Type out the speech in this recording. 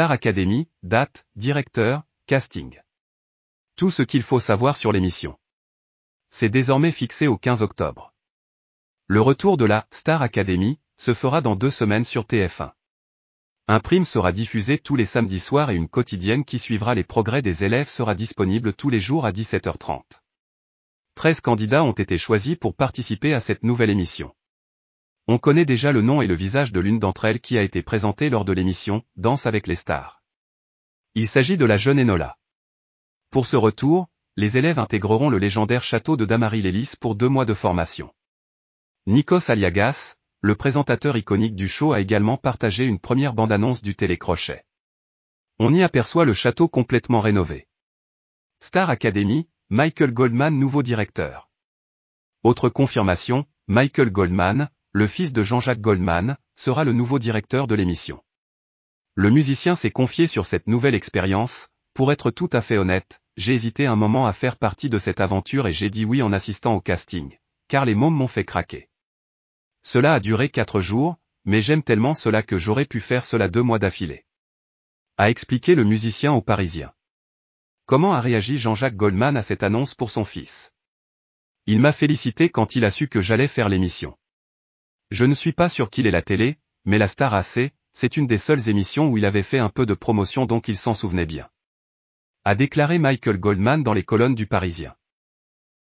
Star Academy, date, directeur, casting. Tout ce qu'il faut savoir sur l'émission. C'est désormais fixé au 15 octobre. Le retour de la Star Academy se fera dans deux semaines sur TF1. Un prime sera diffusé tous les samedis soirs et une quotidienne qui suivra les progrès des élèves sera disponible tous les jours à 17h30. 13 candidats ont été choisis pour participer à cette nouvelle émission. On connaît déjà le nom et le visage de l'une d'entre elles qui a été présentée lors de l'émission Danse avec les stars. Il s'agit de la jeune Enola. Pour ce retour, les élèves intégreront le légendaire château de Damary-Lélis pour deux mois de formation. Nikos Aliagas, le présentateur iconique du show a également partagé une première bande-annonce du télécrochet. On y aperçoit le château complètement rénové. Star Academy, Michael Goldman nouveau directeur. Autre confirmation, Michael Goldman, le fils de Jean-Jacques Goldman, sera le nouveau directeur de l'émission. Le musicien s'est confié sur cette nouvelle expérience, pour être tout à fait honnête, j'ai hésité un moment à faire partie de cette aventure et j'ai dit oui en assistant au casting, car les mômes m'ont fait craquer. Cela a duré quatre jours, mais j'aime tellement cela que j'aurais pu faire cela deux mois d'affilée. A expliqué le musicien aux Parisiens. Comment a réagi Jean-Jacques Goldman à cette annonce pour son fils? Il m'a félicité quand il a su que j'allais faire l'émission. Je ne suis pas sûr qu'il ait la télé, mais la Star AC, c'est une des seules émissions où il avait fait un peu de promotion donc il s'en souvenait bien. A déclaré Michael Goldman dans les colonnes du Parisien.